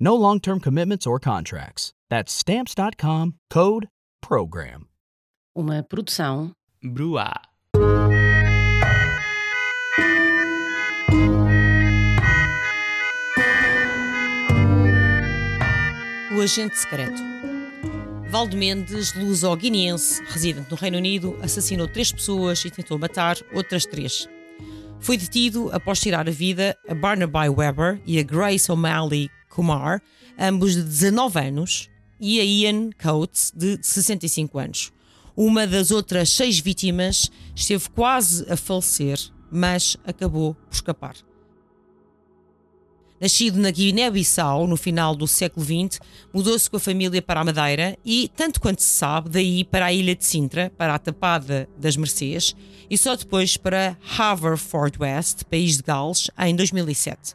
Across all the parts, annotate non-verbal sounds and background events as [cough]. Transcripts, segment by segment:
No long term commitments or contracts. That's Stamps.com code PROGRAM. Uma produção Bruá. O Agente Secreto. Valdo Mendes, luso-guineense, residente no Reino Unido, assassinou três pessoas e tentou matar outras três. Foi detido após tirar a vida a Barnaby Weber e a Grace O'Malley Kumar, ambos de 19 anos, e a Ian Coates, de 65 anos. Uma das outras seis vítimas esteve quase a falecer, mas acabou por escapar. Nascido na Guiné-Bissau no final do século XX, mudou-se com a família para a Madeira e, tanto quanto se sabe, daí para a ilha de Sintra, para a Tapada das Mercês, e só depois para Haverfordwest, país de Gales, em 2007.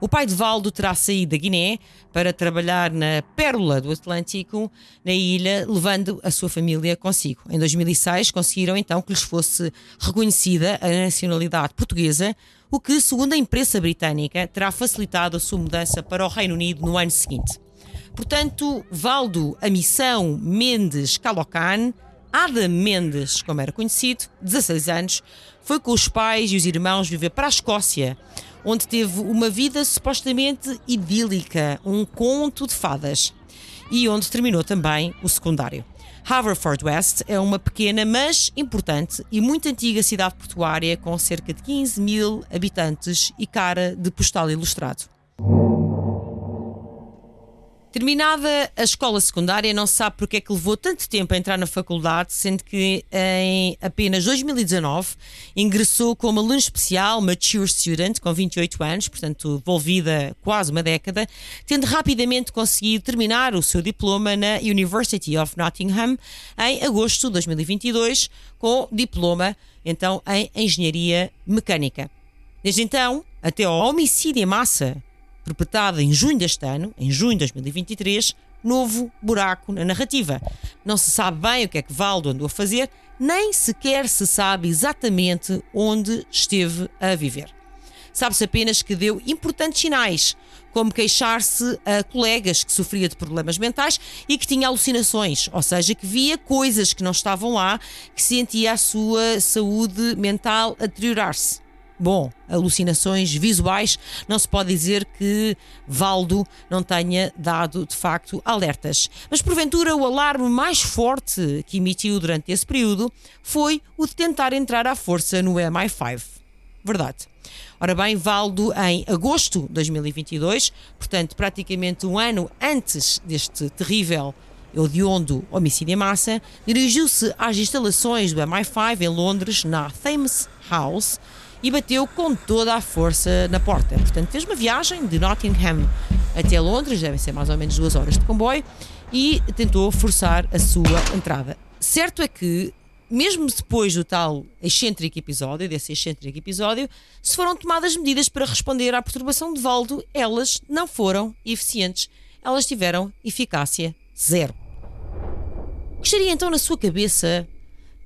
O pai de Valdo terá saído da Guiné para trabalhar na Pérola do Atlântico, na ilha, levando a sua família consigo. Em 2006 conseguiram então que lhes fosse reconhecida a nacionalidade portuguesa, o que, segundo a imprensa britânica, terá facilitado a sua mudança para o Reino Unido no ano seguinte. Portanto, Valdo, a missão Mendes Calocan, Adam Mendes, como era conhecido, 16 anos, foi com os pais e os irmãos viver para a Escócia, onde teve uma vida supostamente idílica, um conto de fadas, e onde terminou também o secundário. Haverfordwest é uma pequena, mas importante e muito antiga cidade portuária com cerca de 15 mil habitantes e cara de postal ilustrado. Terminada a escola secundária, não se sabe porque é que levou tanto tempo a entrar na faculdade, sendo que em apenas 2019 ingressou como aluno especial, mature student, com 28 anos, portanto envolvida quase uma década, tendo rapidamente conseguido terminar o seu diploma na University of Nottingham em agosto de 2022, com diploma então em Engenharia Mecânica. Desde então, até ao homicídio em massa perpetrada em junho deste ano, em junho de 2023, novo buraco na narrativa. Não se sabe bem o que é que Valdo andou a fazer, nem sequer se sabe exatamente onde esteve a viver. Sabe-se apenas que deu importantes sinais, como queixar-se a colegas que sofria de problemas mentais e que tinha alucinações, ou seja, que via coisas que não estavam lá, que sentia a sua saúde mental a deteriorar-se. Bom, alucinações visuais, não se pode dizer que Valdo não tenha dado de facto alertas. Mas porventura o alarme mais forte que emitiu durante esse período foi o de tentar entrar à força no MI5. Verdade. Ora bem, Valdo, em agosto de 2022, portanto, praticamente um ano antes deste terrível hediondo homicídio em massa, dirigiu-se às instalações do MI5 em Londres, na Thames House, e bateu com toda a força na porta. Portanto, fez uma viagem de Nottingham até Londres, devem ser mais ou menos duas horas de comboio, e tentou forçar a sua entrada. Certo é que, mesmo depois do tal excêntrico episódio, desse excêntrico episódio, se foram tomadas medidas para responder à perturbação de Valdo, elas não foram eficientes. Elas tiveram eficácia zero. Que estaria então na sua cabeça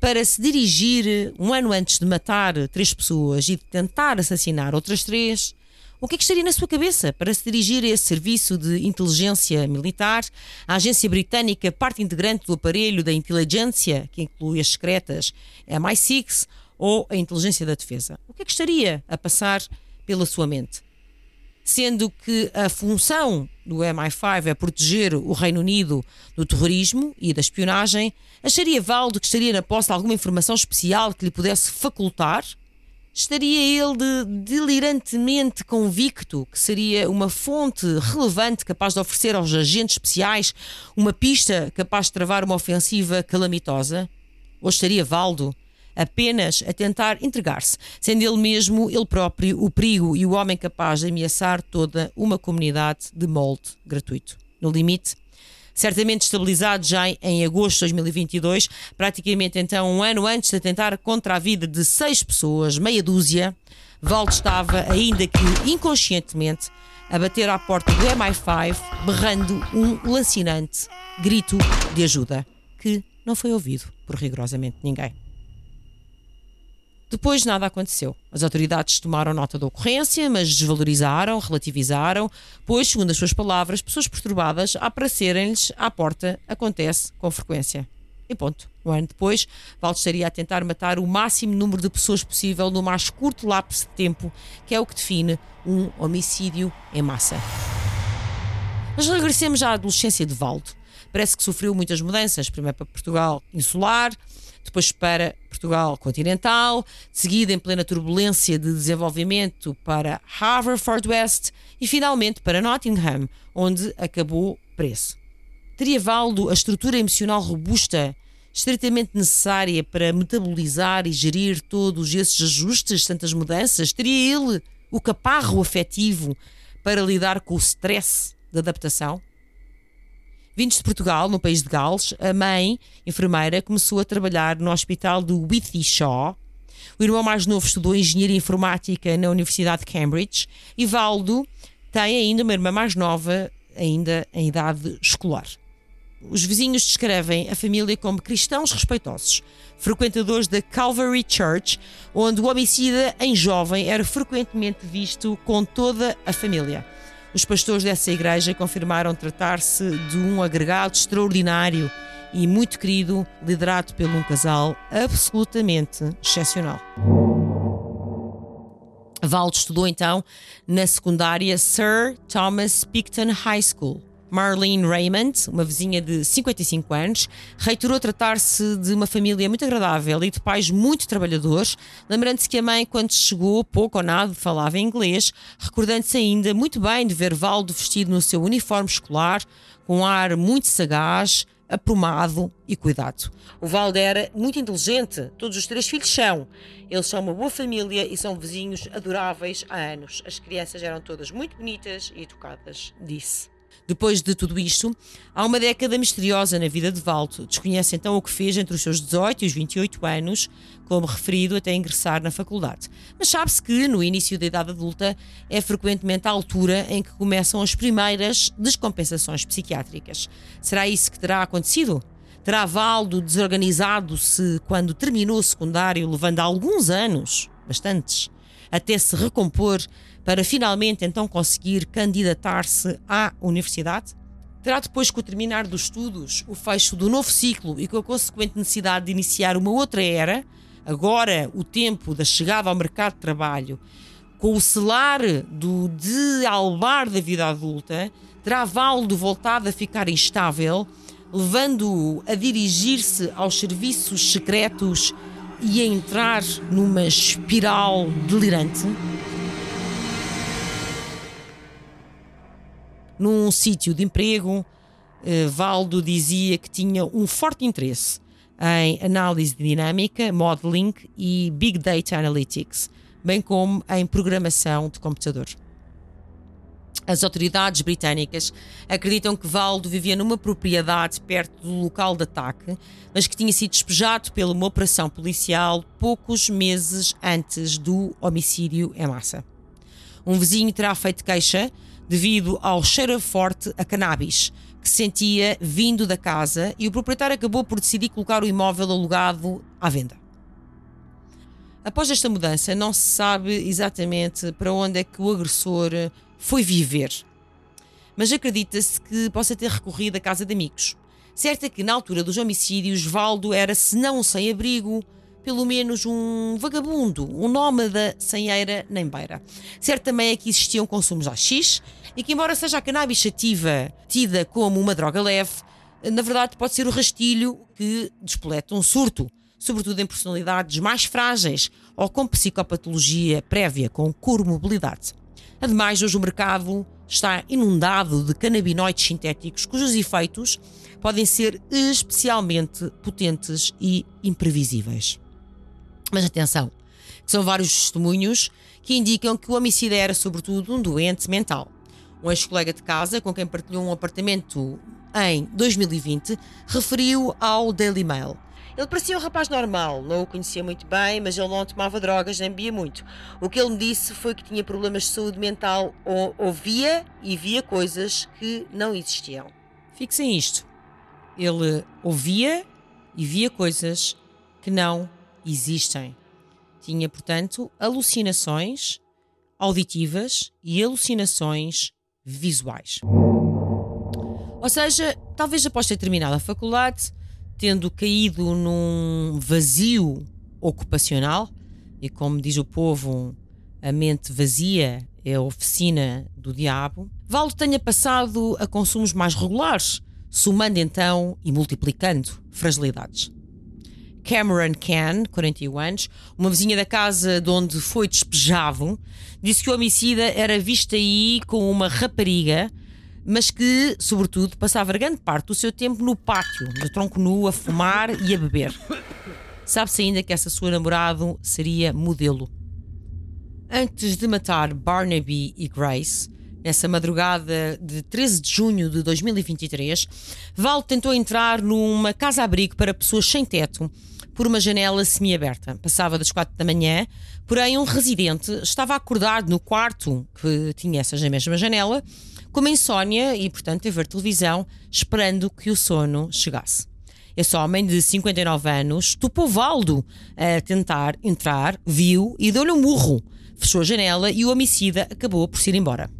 para se dirigir um ano antes de matar três pessoas e de tentar assassinar outras três, o que é que estaria na sua cabeça para se dirigir a esse serviço de inteligência militar, a agência britânica, parte integrante do aparelho da inteligência, que inclui as secretas MI6 ou a inteligência da defesa? O que é que estaria a passar pela sua mente? sendo que a função do MI5 é proteger o Reino Unido do terrorismo e da espionagem, acharia Valdo que estaria na posse de alguma informação especial que lhe pudesse facultar? Estaria ele de, delirantemente convicto que seria uma fonte relevante capaz de oferecer aos agentes especiais uma pista capaz de travar uma ofensiva calamitosa? Ou estaria Valdo apenas a tentar entregar-se, sendo ele mesmo, ele próprio, o perigo e o homem capaz de ameaçar toda uma comunidade de molde gratuito? No limite, certamente estabilizado já em agosto de 2022, praticamente então um ano antes de atentar contra a vida de seis pessoas, meia dúzia, Valdo estava, ainda que inconscientemente, a bater à porta do MI5, berrando um lancinante grito de ajuda, que não foi ouvido por rigorosamente ninguém. Depois nada aconteceu. As autoridades tomaram nota da ocorrência, mas desvalorizaram, relativizaram, pois, segundo as suas palavras, pessoas perturbadas a aparecerem-lhes à porta acontece com frequência. E ponto. Um ano depois, Valdo estaria a tentar matar o máximo número de pessoas possível no mais curto lapso de tempo, que é o que define um homicídio em massa. Mas regressemos à adolescência de Valdo. Parece que sofreu muitas mudanças, primeiro para Portugal insular, depois para Portugal continental, seguida em plena turbulência de desenvolvimento para Haverford West e finalmente para Nottingham, onde acabou preso. Teria Valdo a estrutura emocional robusta, estritamente necessária para metabolizar e gerir todos esses ajustes, tantas mudanças? Teria ele o caparro afetivo para lidar com o stress da adaptação? Vindos de Portugal, no país de Gales, a mãe, enfermeira, começou a trabalhar no hospital do Whitty Shaw. O irmão mais novo estudou engenharia informática na Universidade de Cambridge e Valdo tem ainda uma irmã mais nova, ainda em idade escolar. Os vizinhos descrevem a família como cristãos respeitosos, frequentadores da Calvary Church, onde o homicida em jovem era frequentemente visto com toda a família. Os pastores dessa igreja confirmaram tratar-se de um agregado extraordinário e muito querido, liderado por um casal absolutamente excepcional. Valdo estudou então na secundária Sir Thomas Picton High School. Marlene Raymond, uma vizinha de 55 anos, reiterou tratar-se de uma família muito agradável e de pais muito trabalhadores, lembrando-se que a mãe, quando chegou, pouco ou nada falava inglês, recordando-se ainda muito bem de ver Valdo vestido no seu uniforme escolar, com um ar muito sagaz, aprumado e cuidado. O Valdo era muito inteligente, todos os três filhos são. Eles são uma boa família e são vizinhos adoráveis há anos. As crianças eram todas muito bonitas e educadas, disse. Depois de tudo isto, há uma década misteriosa na vida de Valdo. Desconhece então o que fez entre os seus 18 e os 28 anos, como referido até ingressar na faculdade. Mas sabe-se que, no início da idade adulta, é frequentemente a altura em que começam as primeiras descompensações psiquiátricas. Será isso que terá acontecido? Terá Valdo desorganizado-se quando terminou o secundário, levando alguns anos, bastantes, até se recompor para finalmente então conseguir candidatar-se à universidade? Terá depois, com o terminar dos estudos, o fecho do novo ciclo e com a consequente necessidade de iniciar uma outra era, agora o tempo da chegada ao mercado de trabalho, com o selar do de albar da vida adulta, terá Valdo voltado a ficar instável, levando-o a dirigir-se aos serviços secretos e a entrar numa espiral delirante? Num sítio de emprego, eh, Valdo dizia que tinha um forte interesse em análise dinâmica, modeling e big data analytics, bem como em programação de computador. As autoridades britânicas acreditam que Valdo vivia numa propriedade perto do local de ataque, mas que tinha sido despejado pela uma operação policial poucos meses antes do homicídio em massa. Um vizinho terá feito queixa devido ao cheiro forte a cannabis que sentia vindo da casa e o proprietário acabou por decidir colocar o imóvel alugado à venda. Após esta mudança, não se sabe exatamente para onde é que o agressor foi viver, mas acredita-se que possa ter recorrido à casa de amigos. Certo é que na altura dos homicídios, Valdo era, se não um sem-abrigo, pelo menos um vagabundo, um nómada sem eira nem beira. Certo também é que existiam consumos AX e que, embora seja a cannabis sativa tida como uma droga leve, na verdade pode ser o rastilho que despoleta um surto, sobretudo em personalidades mais frágeis ou com psicopatologia prévia, com comorbilidade. Ademais, hoje o mercado está inundado de canabinoides sintéticos cujos efeitos podem ser especialmente potentes e imprevisíveis. Mas atenção, que são vários testemunhos que indicam que o homicida era sobretudo um doente mental. Um ex-colega de casa com quem partilhou um apartamento em 2020 referiu ao Daily Mail. Ele parecia um rapaz normal, não o conhecia muito bem, mas ele não tomava drogas nem bebia muito. O que ele me disse foi que tinha problemas de saúde mental ou ouvia e via coisas que não existiam. Fixem isto. Ele ouvia e via coisas que não existem. Tinha, portanto, alucinações auditivas e alucinações visuais. Ou seja, talvez após ter terminado a faculdade, tendo caído num vazio ocupacional, e como diz o povo, a mente vazia é a oficina do diabo, Valdo tenha passado a consumos mais regulares, somando então e multiplicando fragilidades. Cameron Can, 41 anos, uma vizinha da casa de onde foi despejado, disse que o homicida era visto aí com uma rapariga, mas que, sobretudo, passava grande parte do seu tempo no pátio, de tronco nu, a fumar e a beber. Sabe-se ainda que essa sua namorada seria modelo. Antes de matar Barnaby e Grace, nessa madrugada de 13 de junho de 2023, Val tentou entrar numa casa-abrigo para pessoas sem teto por uma janela semiaberta. Passava das quatro da manhã, porém um residente estava acordado no quarto que tinha essa mesma janela, com uma insónia e, portanto, a ver televisão, esperando que o sono chegasse. Esse homem de 59 anos topou Valdo a tentar entrar, viu e deu-lhe um murro. Fechou a janela e o homicida acabou por ir embora.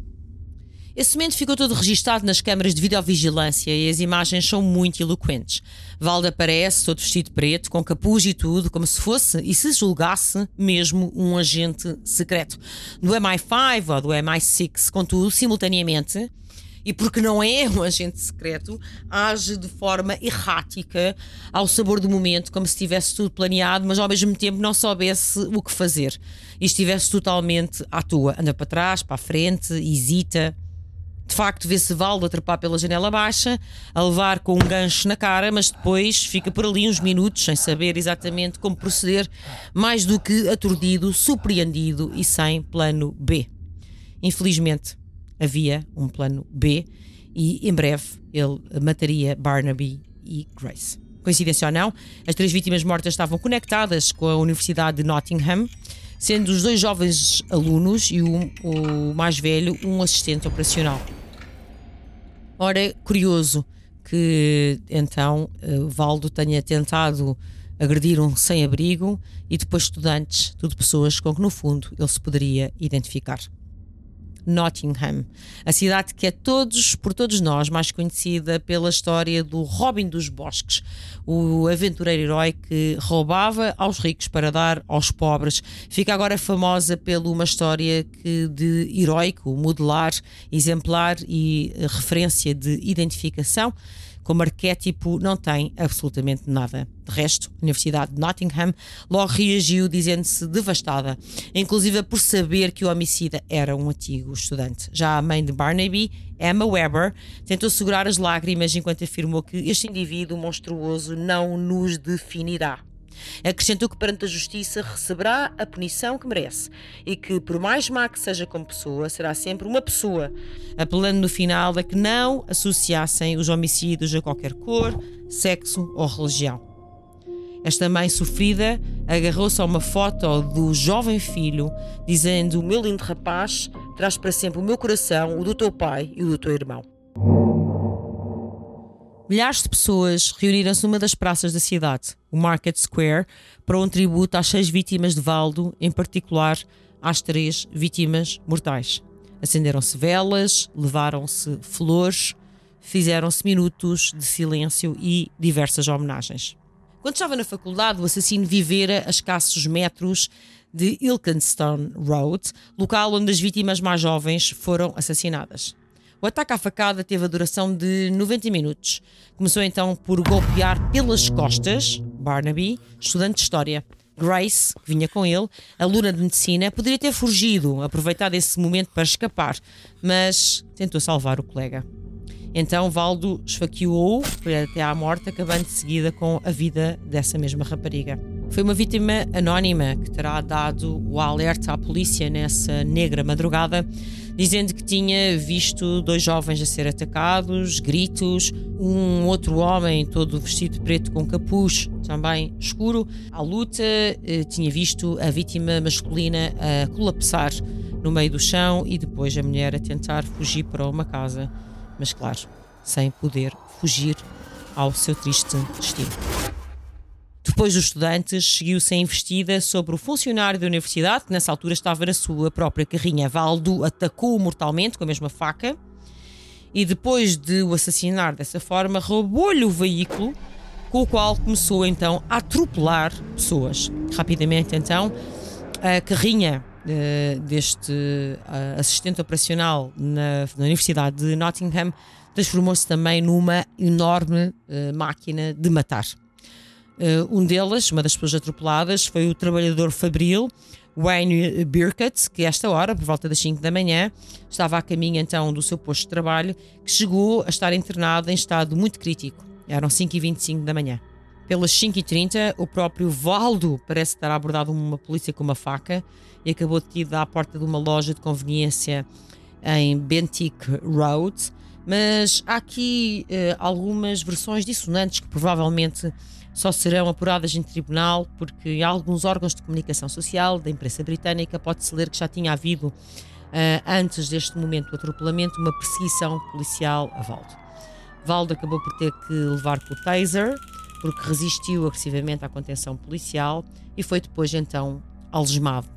Esse momento ficou todo registado nas câmaras de videovigilância e as imagens são muito eloquentes. Valde aparece todo vestido preto, com capuz e tudo, como se fosse e se julgasse mesmo um agente secreto. Do MI5 ou do MI6, contudo, simultaneamente, e porque não é um agente secreto, age de forma errática, ao sabor do momento, como se tivesse tudo planeado, mas ao mesmo tempo não soubesse o que fazer e estivesse totalmente à toa. Anda para trás, para a frente, hesita. De facto, vê-se Valdo a trepar pela janela baixa, a levar com um gancho na cara, mas depois fica por ali uns minutos sem saber exatamente como proceder, mais do que aturdido, surpreendido e sem plano B. Infelizmente, havia um plano B e em breve ele mataria Barnaby e Grace. Coincidência ou não, as três vítimas mortas estavam conectadas com a Universidade de Nottingham, sendo os dois jovens alunos e o, o mais velho um assistente operacional. Ora, curioso que então uh, Valdo tenha tentado agredir um sem-abrigo e depois estudantes, tudo pessoas com que no fundo ele se poderia identificar. Nottingham, a cidade que é todos, por todos nós mais conhecida pela história do Robin dos Bosques, o aventureiro herói que roubava aos ricos para dar aos pobres. Fica agora famosa pela uma história que de heróico, modelar, exemplar e referência de identificação como arquétipo não tem absolutamente nada. De resto, a Universidade de Nottingham logo reagiu dizendo-se devastada, inclusive por saber que o homicida era um antigo estudante. Já a mãe de Barnaby, Emma Weber, tentou segurar as lágrimas enquanto afirmou que este indivíduo monstruoso não nos definirá. Acrescentou que perante a justiça receberá a punição que merece e que, por mais má que seja como pessoa, será sempre uma pessoa, apelando no final a que não associassem os homicídios a qualquer cor, sexo ou religião. Esta mãe sofrida agarrou-se a uma foto do jovem filho, dizendo: O meu lindo rapaz traz para sempre o meu coração, o do teu pai e o do teu irmão. Milhares de pessoas reuniram-se numa das praças da cidade, o Market Square, para um tributo às seis vítimas de Valdo, em particular às três vítimas mortais. Acenderam-se velas, levaram-se flores, fizeram-se minutos de silêncio e diversas homenagens. Quando estava na faculdade, o assassino vivera a escassos metros de Ilkenston Road, local onde as vítimas mais jovens foram assassinadas. O ataque à facada teve a duração de 90 minutos. Começou então por golpear pelas costas Barnaby, estudante de História. Grace, que vinha com ele, aluna de medicina, poderia ter fugido, aproveitado esse momento para escapar, mas tentou salvar o colega. Então Valdo esfaqueou até à morte, acabando de seguida com a vida dessa mesma rapariga. Foi uma vítima anónima que terá dado o alerta à polícia nessa negra madrugada, dizendo que tinha visto dois jovens a ser atacados, gritos, um outro homem todo vestido de preto com capuz, também escuro. À luta, eh, tinha visto a vítima masculina a colapsar no meio do chão e depois a mulher a tentar fugir para uma casa mas claro, sem poder fugir ao seu triste destino. Depois dos estudantes, seguiu-se a investida sobre o funcionário da universidade, que nessa altura estava na sua própria carrinha. Valdo atacou-o mortalmente com a mesma faca e, depois de o assassinar dessa forma, roubou-lhe o veículo com o qual começou então a atropelar pessoas. Rapidamente, então, a carrinha uh, deste uh, assistente operacional na, na, Universidade de Nottingham transformou-se também numa enorme uh, máquina de matar. Um deles, uma das pessoas atropeladas, foi o trabalhador fabril Wayne Birkett, que esta hora, por volta das 5 da manhã, estava a caminho então do seu posto de trabalho, que chegou a estar internado em estado muito crítico. Eram 5h25 da manhã. Pelas 5h30, o próprio Valdo parece estar abordado uma polícia com uma faca e acabou detido à porta de uma loja de conveniência em Bentic Road. Mas há aqui uh, algumas versões dissonantes que provavelmente só serão apuradas em tribunal, porque em alguns órgãos de comunicação social da imprensa britânica pode-se ler que já tinha havido, uh, antes deste momento do atropelamento, uma perseguição policial a Valdo. Valdo acabou por ter que levar com o taser, porque resistiu agressivamente à contenção policial e foi depois então algemado.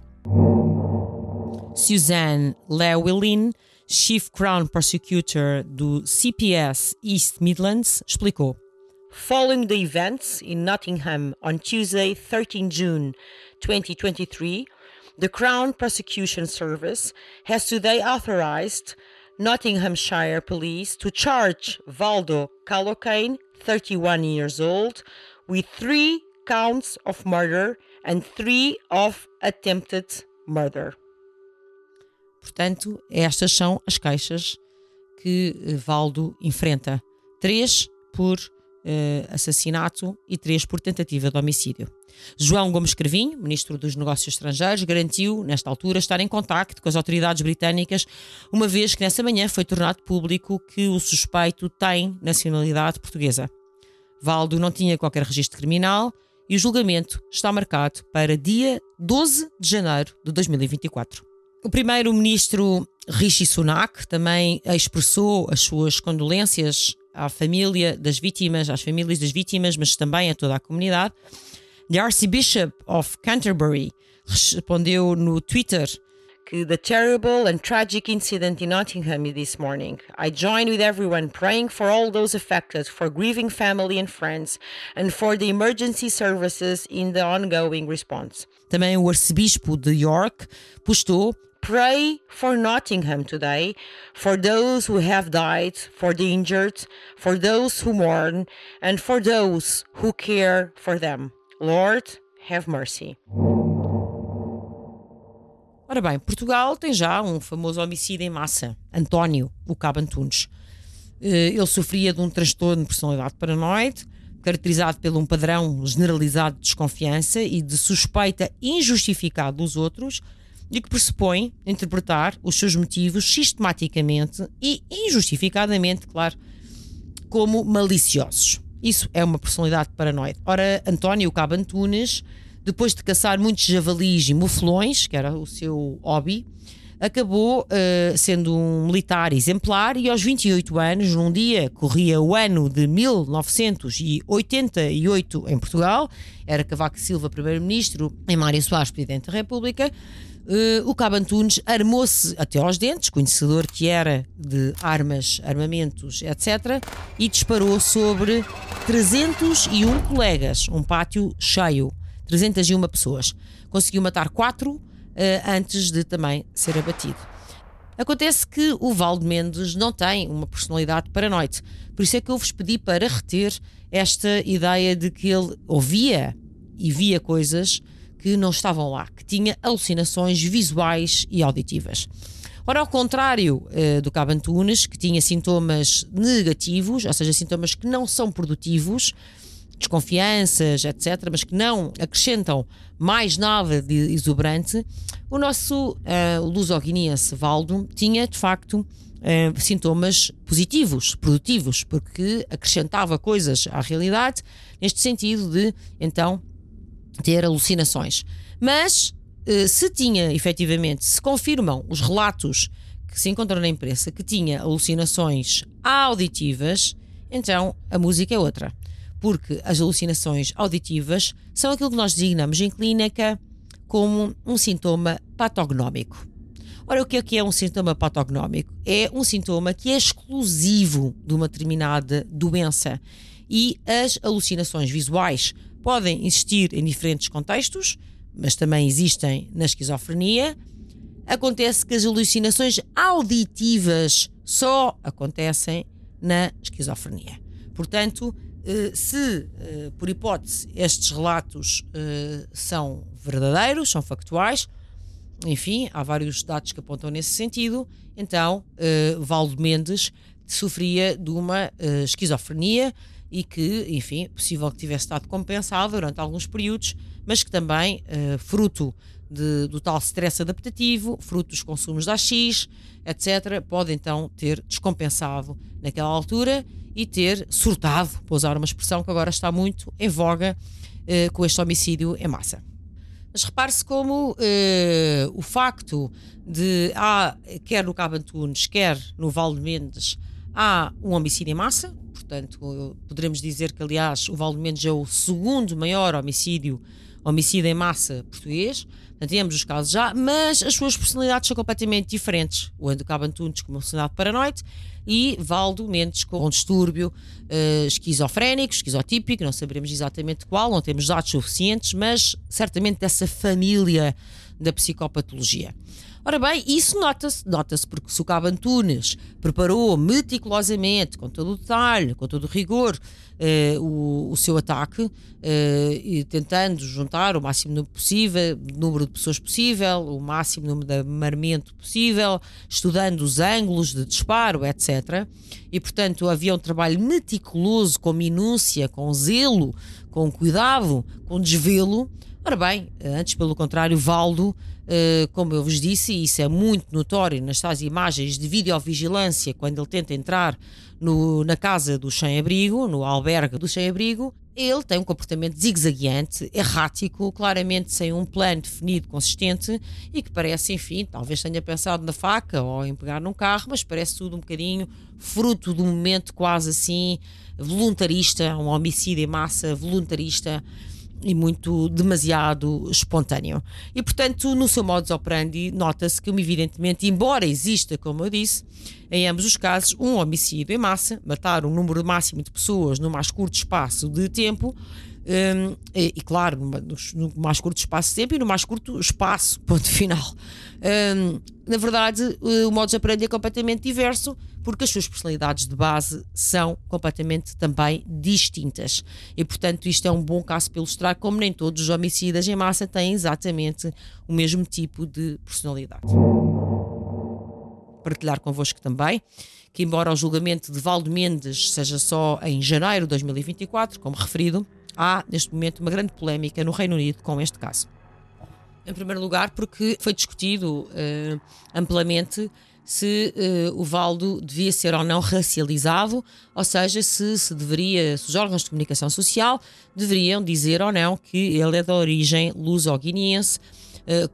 Suzanne Llewellyn, Chief Crown Prosecutor do CPS East Midlands, explicou. Following the events in Nottingham on Tuesday, 13 June 2023, the Crown Prosecution Service has today authorized Nottinghamshire Police to charge Valdo Calocane, 31 years old, with three counts of murder and three of attempted murder. Portanto, estas são as queixas que eh, Valdo enfrenta: três por assassinato e três por tentativa de homicídio. João Gomes Crevinho, ministro dos Negócios Estrangeiros, garantiu, nesta altura, estar em contacto com as autoridades britânicas, uma vez que nessa manhã foi tornado público que o suspeito tem nacionalidade portuguesa. Valdo não tinha qualquer registro criminal e o julgamento está marcado para dia 12 de janeiro de 2024. O primeiro-ministro Rishi Sunak também expressou as suas condolências à família das vítimas, às famílias das vítimas, mas também a toda a comunidade. The Archbishop of Canterbury respondeu no Twitter que the terrible and tragic incident in Nottingham this morning. I join with everyone praying for all those affected, for grieving family and friends, and for the emergency services in the ongoing response. Também o arcebispo de York postou Pray for Nottingham today, for those who have died, for the injured, for those who mourn, and for those who care for them. Lord, have mercy. Ora bem, Portugal tem já um famoso homicídio em massa, António, o Cabo Antunes. Eh, ele sofria de um transtorno de personalidade paranoide, caracterizado por um padrão generalizado de desconfiança e de suspeita injustificada dos outros, e que pressupõe interpretar os seus motivos sistematicamente e injustificadamente, claro, como maliciosos. Isso é uma personalidade paranoide. Ora, António Cabo Antunes, depois de caçar muitos javalis e muflões, que era o seu hobby, acabou uh, sendo um militar exemplar e aos 28 anos, num dia corria o ano de 1988 em Portugal, era Cavaco Silva primeiro-ministro e Mário Soares presidente da República, uh, o Cabo Antunes armou-se até aos dentes, conhecedor que era de armas, armamentos, etc., e disparou sobre 301 colegas, um pátio cheio, 301 pessoas. Conseguiu matar quatro uh, antes de também ser abatido. Acontece que o Valdo Mendes não tem uma personalidade paranoide, por isso é que eu vos pedi para reter esta ideia de que ele ouvia e via coisas que não estavam lá, que tinha alucinações visuais e auditivas. Ora, ao contrário uh, do Cabo Antunes, que tinha sintomas negativos, ou seja, sintomas que não são produtivos, desconfianças, etc., mas que não acrescentam mais nada de exuberante, o nosso uh, luso-guineense Valdo tinha, de facto, uh, sintomas positivos, produtivos, porque acrescentava coisas à realidade, neste sentido de, então, ter alucinações. Mas, uh, se tinha, efetivamente, se confirmam os relatos que se encontram na imprensa que tinha alucinações auditivas, então a música é outra porque as alucinações auditivas são aquilo que nós designamos em clínica como um sintoma patognómico. Ora, o que é que é um sintoma patognómico? É um sintoma que é exclusivo de uma determinada doença e as alucinações visuais podem existir em diferentes contextos, mas também existem na esquizofrenia. Acontece que as alucinações auditivas só acontecem na esquizofrenia. Portanto, eh, se, eh, por hipótese, estes relatos eh, são verdadeiros, são factuais, enfim, há vários dados que apontam nesse sentido, então Valdo Mendes sofria de uma esquizofrenia e que, enfim, possível que tivesse estado compensado durante alguns períodos, mas que também, fruto de, do tal stress adaptativo, fruto dos consumos da AX, etc., pode então ter descompensado naquela altura e ter surtado, para usar uma expressão que agora está muito em voga eh, com este homicídio em massa. Mas repare-se como eh, o facto de, há, quer no Cabo Antunes, quer no Valde Mendes, há um homicídio em massa, portanto, poderemos dizer que, aliás, o Valde Mendes é o segundo maior homicídio, homicídio em massa português, temos os casos já, mas as suas personalidades são completamente diferentes. O Ando Cabo Antunes com uma personalidade paranoide e Valdo Mendes com um distúrbio uh, esquizofrénico, esquizotípico, não saberemos exatamente qual, não temos dados suficientes, mas certamente dessa família da psicopatologia. Ora bem, isso nota-se, nota-se porque se o Cabo Antunes preparou meticulosamente, com todo o detalhe, com todo o rigor, eh, o, o, seu ataque, eh, e tentando juntar o máximo número possível, número de pessoas possível, o máximo número de armamento possível, estudando os ângulos de disparo, etc. E, portanto, havia um trabalho meticuloso, com minúcia, com zelo, com cuidado, com desvelo. Ora bem, antes, pelo contrário, Valdo Uh, como eu vos disse, e isso é muito notório nas tais imagens de videovigilância, quando ele tenta entrar no, na casa do sem-abrigo, no albergue do sem-abrigo, ele tem um comportamento zigue-zagueante, errático, claramente sem um plano definido, consistente e que parece, enfim, talvez tenha pensado na faca ou em pegar num carro, mas parece tudo um bocadinho fruto de um momento quase assim voluntarista, um homicídio em massa voluntarista e muito demasiado espontâneo. E, portanto, no seu modus operandi, nota-se que, evidentemente, embora exista, como eu disse, em ambos os casos, um homicídio em massa, matar um número máximo de pessoas no mais curto espaço de tempo, um, e, e, claro, no, no, mais curto espaço de tempo e no mais curto espaço, [laughs] ponto final. Um, na verdade, o modus operandi é completamente diverso, porque as suas personalidades de base são completamente também distintas. E, portanto, isto é um bom caso para ilustrar como nem todos os homicidas em massa têm exatamente o mesmo tipo de personalidade. Partilhar convosco também que, embora o julgamento de Valdo Mendes seja só em janeiro de 2024, como referido, há neste momento uma grande polémica no Reino Unido com este caso. Em primeiro lugar, porque foi discutido uh, amplamente se uh, o Valdo devia ser ou não racializado, ou seja, se, se deveria, se os órgãos de comunicação social deveriam dizer ou não que ele é de origem luso-guineense,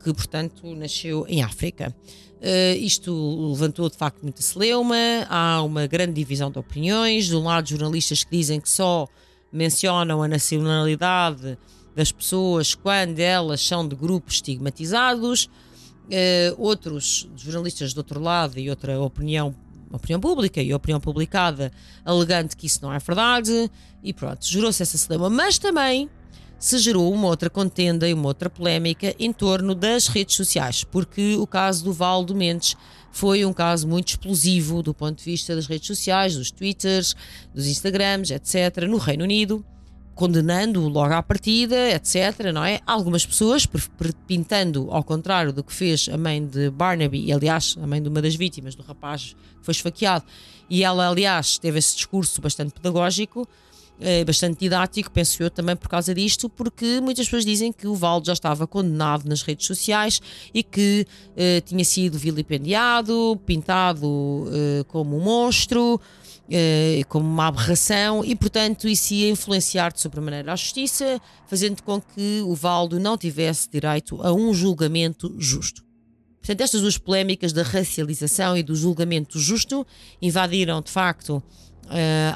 que, portanto, nasceu em África. Uh, isto levantou de facto muita celeuma, há uma grande divisão de opiniões. De um lado, jornalistas que dizem que só mencionam a nacionalidade das pessoas quando elas são de grupos estigmatizados. Uh, outros jornalistas do outro lado e outra opinião, opinião pública e opinião publicada alegando que isso não é verdade. E pronto, gerou-se essa celeuma. Mas também se gerou uma outra contenda e uma outra polémica em torno das redes sociais, porque o caso do Valdo Mendes foi um caso muito explosivo do ponto de vista das redes sociais, dos Twitters, dos Instagrams, etc., no Reino Unido, condenando-o logo à partida, etc., não é? Algumas pessoas, pintando ao contrário do que fez a mãe de Barnaby, e aliás, a mãe de uma das vítimas, do rapaz que foi esfaqueado, e ela, aliás, teve esse discurso bastante pedagógico, é bastante didático, penso eu também por causa disto, porque muitas pessoas dizem que o Valdo já estava condenado nas redes sociais e que eh, tinha sido vilipendiado, pintado eh, como um monstro, eh, como uma aberração e, portanto, isso ia influenciar de sobremaneira a justiça, fazendo com que o Valdo não tivesse direito a um julgamento justo. Portanto, estas duas polémicas da racialização e do julgamento justo invadiram, de facto,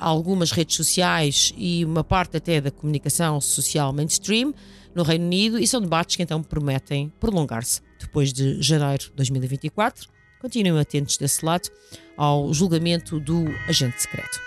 algumas redes sociais e uma parte até da comunicação social mainstream no Reino Unido e são debates que então prometem prolongar-se depois de janeiro de 2024. Continuem atentos desse lado ao julgamento do agente secreto.